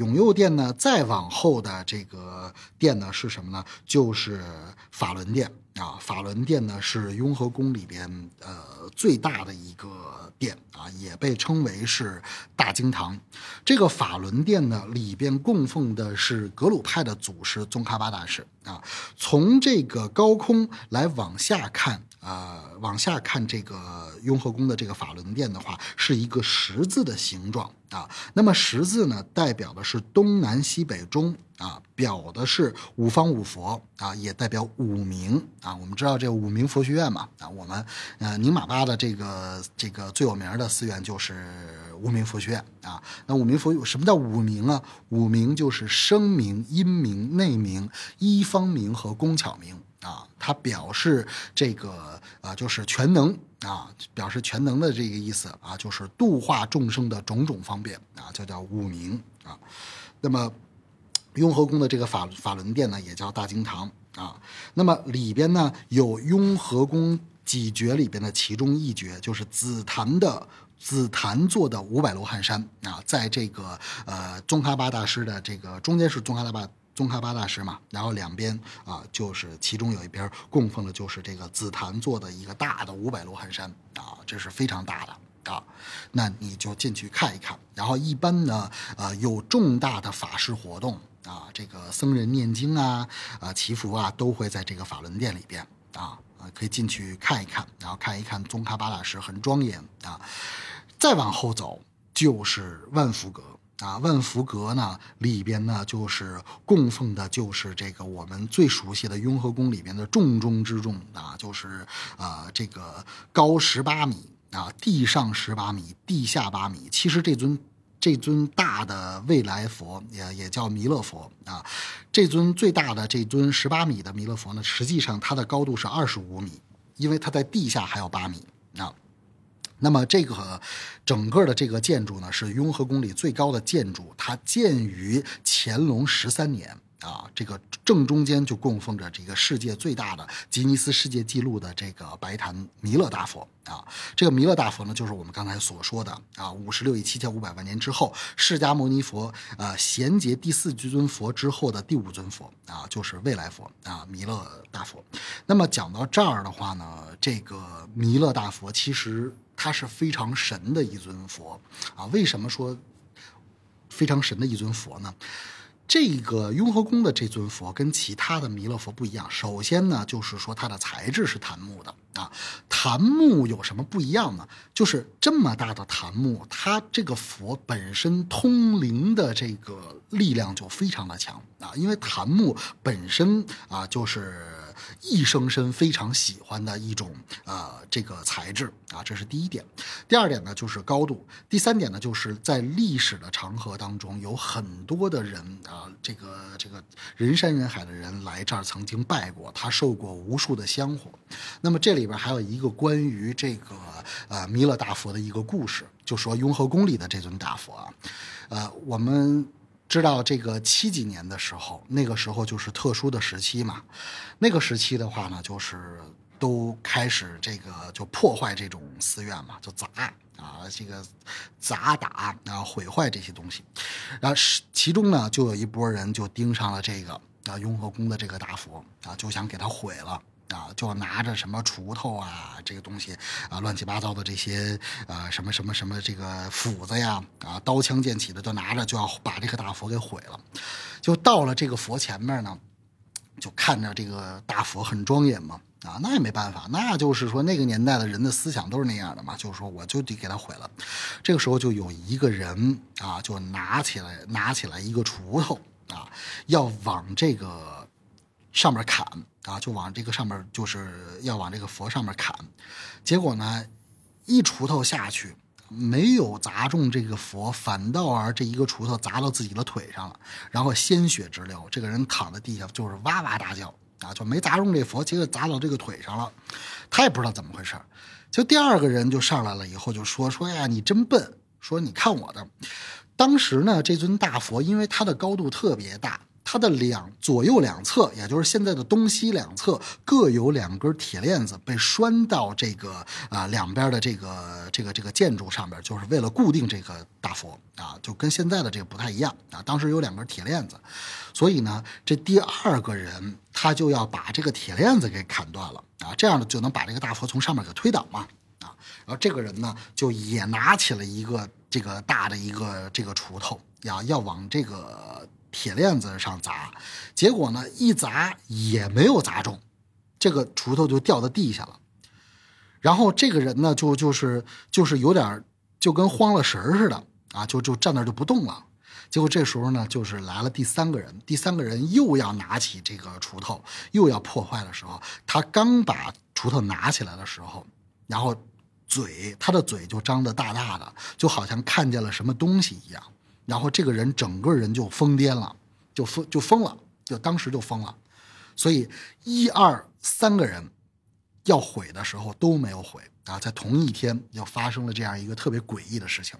永佑殿呢，再往后的这个殿呢是什么呢？就是法轮殿啊。法轮殿呢是雍和宫里边呃最大的一个殿啊，也被称为是大经堂。这个法轮殿呢里边供奉的是格鲁派的祖师宗喀巴大师啊。从这个高空来往下看。呃，往下看这个雍和宫的这个法轮殿的话，是一个十字的形状啊。那么十字呢，代表的是东南西北中啊，表的是五方五佛啊，也代表五明啊。我们知道这五明佛学院嘛啊，我们呃宁玛巴的这个这个最有名的寺院就是无名佛学院啊。那五明佛有什么叫五明啊？五明就是声明、音明、内明、一方明和工巧明。啊，它表示这个啊，就是全能啊，表示全能的这个意思啊，就是度化众生的种种方便啊，就叫五明啊。那么，雍和宫的这个法法轮殿呢，也叫大经堂啊。那么里边呢，有雍和宫几绝里边的其中一绝，就是紫檀的紫檀做的五百罗汉山啊，在这个呃宗喀巴大师的这个中间是宗喀巴。宗喀巴大师嘛，然后两边啊，就是其中有一边供奉的就是这个紫檀做的一个大的五百罗汉山啊，这是非常大的啊，那你就进去看一看。然后一般呢，呃，有重大的法事活动啊，这个僧人念经啊、啊祈福啊，都会在这个法轮殿里边啊啊，可以进去看一看，然后看一看宗喀巴大师很庄严啊。再往后走就是万福阁。啊，万福阁呢里边呢就是供奉的，就是这个我们最熟悉的雍和宫里边的重中之重啊，就是啊这个高十八米啊，地上十八米，地下八米。其实这尊这尊大的未来佛也也叫弥勒佛啊，这尊最大的这尊十八米的弥勒佛呢，实际上它的高度是二十五米，因为它在地下还有八米啊。那么这个整个的这个建筑呢，是雍和宫里最高的建筑，它建于乾隆十三年。啊，这个正中间就供奉着这个世界最大的吉尼斯世界纪录的这个白檀弥勒大佛啊。这个弥勒大佛呢，就是我们刚才所说的啊，五十六亿七千五百万年之后，释迦牟尼佛呃衔接第四尊佛之后的第五尊佛啊，就是未来佛啊，弥勒大佛。那么讲到这儿的话呢，这个弥勒大佛其实它是非常神的一尊佛啊。为什么说非常神的一尊佛呢？这个雍和宫的这尊佛跟其他的弥勒佛不一样。首先呢，就是说它的材质是檀木的啊。檀木有什么不一样呢？就是这么大的檀木，它这个佛本身通灵的这个力量就非常的强啊。因为檀木本身啊，就是。一生生非常喜欢的一种呃这个材质啊，这是第一点。第二点呢就是高度。第三点呢就是在历史的长河当中，有很多的人啊，这个这个人山人海的人来这儿曾经拜过，他受过无数的香火。那么这里边还有一个关于这个呃弥勒大佛的一个故事，就说雍和宫里的这尊大佛啊，呃我们。知道这个七几年的时候，那个时候就是特殊的时期嘛。那个时期的话呢，就是都开始这个就破坏这种寺院嘛，就砸啊，这个砸打啊，毁坏这些东西。然后其中呢，就有一波人就盯上了这个啊雍和宫的这个大佛啊，就想给它毁了。啊，就拿着什么锄头啊，这个东西啊，乱七八糟的这些呃，什么什么什么这个斧子呀，啊，刀枪剑戟的都拿着，就要把这个大佛给毁了。就到了这个佛前面呢，就看着这个大佛很庄严嘛，啊，那也没办法，那就是说那个年代的人的思想都是那样的嘛，就是说我就得给他毁了。这个时候就有一个人啊，就拿起来拿起来一个锄头啊，要往这个上面砍。啊，就往这个上面，就是要往这个佛上面砍，结果呢，一锄头下去，没有砸中这个佛，反倒而这一个锄头砸到自己的腿上了，然后鲜血直流，这个人躺在地下就是哇哇大叫啊，就没砸中这佛，结果砸到这个腿上了，他也不知道怎么回事就第二个人就上来了以后就说说呀，你真笨，说你看我的。当时呢，这尊大佛因为它的高度特别大它的两左右两侧，也就是现在的东西两侧，各有两根铁链子被拴到这个啊两边的这个这个这个建筑上边，就是为了固定这个大佛啊，就跟现在的这个不太一样啊。当时有两根铁链子，所以呢，这第二个人他就要把这个铁链子给砍断了啊，这样呢就能把这个大佛从上面给推倒嘛啊。然后这个人呢就也拿起了一个这个大的一个这个锄头呀，要往这个。铁链子上砸，结果呢，一砸也没有砸中，这个锄头就掉到地下了。然后这个人呢，就就是就是有点就跟慌了神似的啊，就就站那就不动了。结果这时候呢，就是来了第三个人，第三个人又要拿起这个锄头，又要破坏的时候，他刚把锄头拿起来的时候，然后嘴他的嘴就张得大大的，就好像看见了什么东西一样。然后这个人整个人就疯癫了，就疯就疯了，就当时就疯了。所以一二三个人要毁的时候都没有毁啊，在同一天又发生了这样一个特别诡异的事情。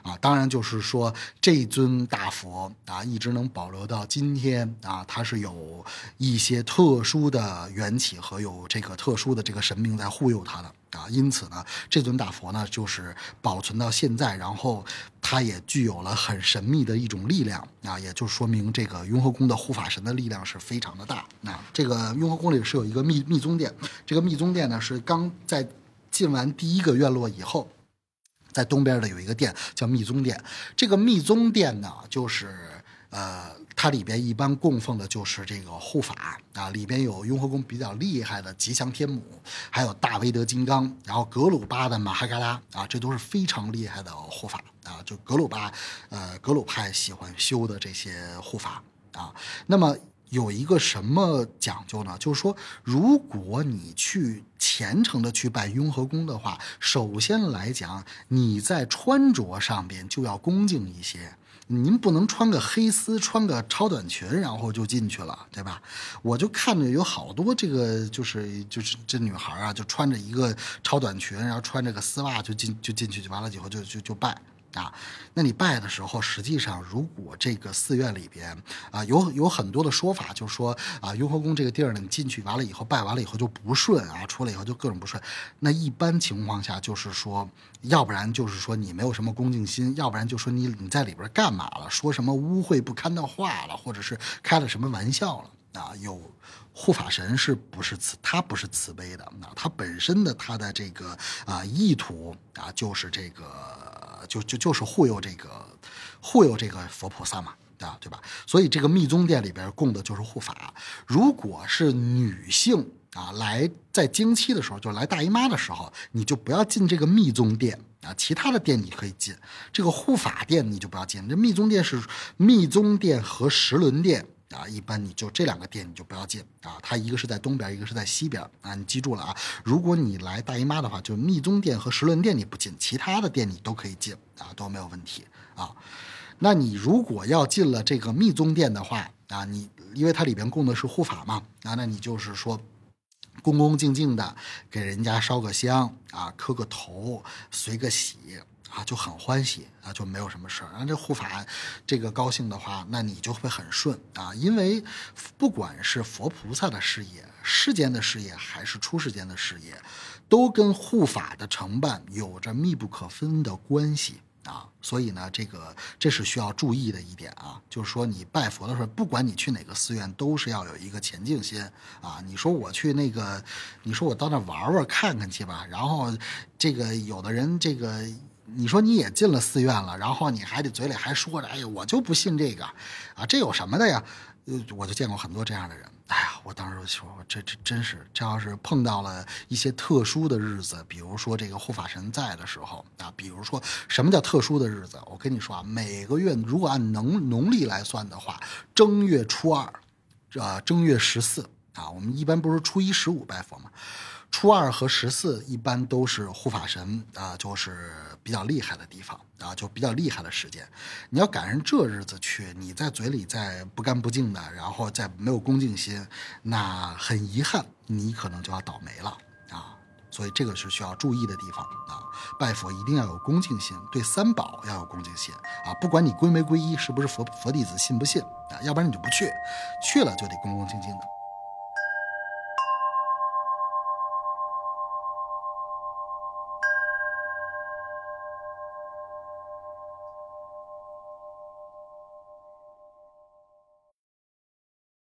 啊，当然就是说，这尊大佛啊，一直能保留到今天啊，它是有一些特殊的缘起和有这个特殊的这个神明在护佑它的啊，因此呢，这尊大佛呢，就是保存到现在，然后它也具有了很神秘的一种力量啊，也就说明这个雍和宫的护法神的力量是非常的大啊。这个雍和宫里是有一个密密宗殿，这个密宗殿呢是刚在进完第一个院落以后。在东边的有一个殿叫密宗殿，这个密宗殿呢，就是呃，它里边一般供奉的就是这个护法啊，里边有雍和宫比较厉害的吉祥天母，还有大威德金刚，然后格鲁巴的马哈嘎拉啊，这都是非常厉害的护法啊，就格鲁巴呃格鲁派喜欢修的这些护法啊，那么。有一个什么讲究呢？就是说，如果你去虔诚的去拜雍和宫的话，首先来讲，你在穿着上边就要恭敬一些。您不能穿个黑丝，穿个超短裙，然后就进去了，对吧？我就看着有好多这个，就是就是这女孩啊，就穿着一个超短裙，然后穿着个丝袜就进就进去，就完了以后就就就拜。啊，那你拜的时候，实际上如果这个寺院里边啊有有很多的说法，就是说啊雍和宫这个地儿呢，你进去完了以后拜完了以后就不顺啊，出来以后就各种不顺。那一般情况下就是说，要不然就是说你没有什么恭敬心，要不然就说你你在里边干嘛了，说什么污秽不堪的话了，或者是开了什么玩笑了？啊？有护法神是不是慈？他不是慈悲的啊，他本身的他的这个啊意图啊就是这个。就就就是护佑这个护佑这个佛菩萨嘛，啊，对吧？所以这个密宗殿里边供的就是护法。如果是女性啊，来在经期的时候，就来大姨妈的时候，你就不要进这个密宗殿啊，其他的殿你可以进，这个护法殿你就不要进。这密宗殿是密宗殿和十轮殿。啊，一般你就这两个店你就不要进啊，它一个是在东边，一个是在西边啊，你记住了啊。如果你来大姨妈的话，就密宗殿和十轮殿你不进，其他的店你都可以进啊，都没有问题啊。那你如果要进了这个密宗殿的话啊，你因为它里边供的是护法嘛啊，那你就是说恭恭敬敬的给人家烧个香啊，磕个头，随个喜。啊，就很欢喜啊，就没有什么事儿。然后这护法，这个高兴的话，那你就会很顺啊。因为不管是佛菩萨的事业、世间的事业，还是出世间的事业，都跟护法的承办有着密不可分的关系啊。所以呢，这个这是需要注意的一点啊。就是说，你拜佛的时候，不管你去哪个寺院，都是要有一个虔敬心啊。你说我去那个，你说我到那玩玩看看去吧。然后这个有的人这个。你说你也进了寺院了，然后你还得嘴里还说着，哎呀，我就不信这个，啊，这有什么的呀？呃，我就见过很多这样的人。哎呀，我当时说，这这真是，这要是碰到了一些特殊的日子，比如说这个护法神在的时候啊，比如说什么叫特殊的日子？我跟你说啊，每个月如果按农农历来算的话，正月初二，啊，正月十四啊，我们一般不是初一十五拜佛吗？初二和十四一般都是护法神啊，就是比较厉害的地方啊，就比较厉害的时间。你要赶上这日子去，你在嘴里再不干不净的，然后再没有恭敬心，那很遗憾，你可能就要倒霉了啊。所以这个是需要注意的地方啊。拜佛一定要有恭敬心，对三宝要有恭敬心啊。不管你皈没皈依，是不是佛佛弟子，信不信啊，要不然你就不去，去了就得恭恭敬敬的。